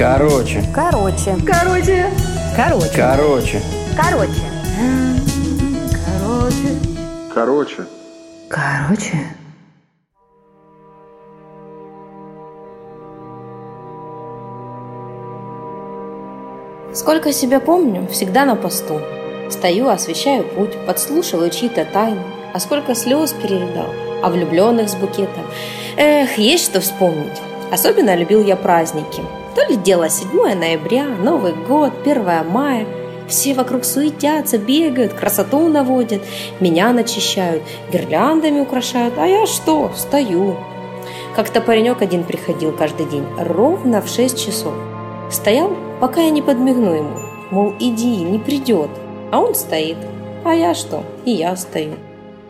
Короче. Короче. Короче. Короче. Короче. Короче. Короче. Короче. Сколько себя помню, всегда на посту. Стою, освещаю путь, подслушиваю чьи-то тайны. А сколько слез перевидал, а влюбленных с букетом. Эх, есть что вспомнить. Особенно любил я праздники. То ли дело 7 ноября, Новый год, 1 мая. Все вокруг суетятся, бегают, красоту наводят, меня начищают, гирляндами украшают, а я что, стою. Как-то паренек один приходил каждый день, ровно в 6 часов. Стоял, пока я не подмигну ему, мол, иди, не придет. А он стоит. А я что? И я стою.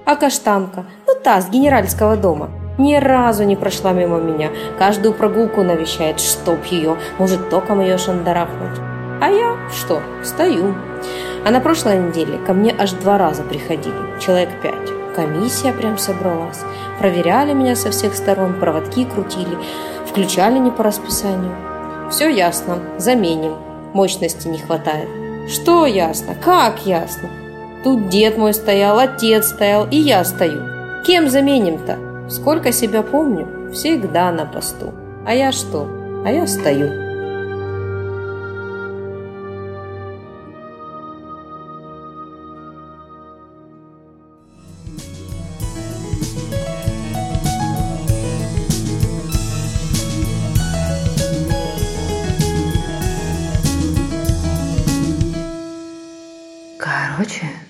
А каштанка, ну та, с генеральского дома, ни разу не прошла мимо меня. Каждую прогулку навещает, чтоб ее, может, током ее шандарахнуть. А я что? Стою. А на прошлой неделе ко мне аж два раза приходили, человек пять. Комиссия прям собралась. Проверяли меня со всех сторон, проводки крутили, включали не по расписанию. Все ясно, заменим. Мощности не хватает. Что ясно? Как ясно? Тут дед мой стоял, отец стоял, и я стою. Кем заменим-то? Сколько себя помню, всегда на посту. А я что? А я стою. Короче.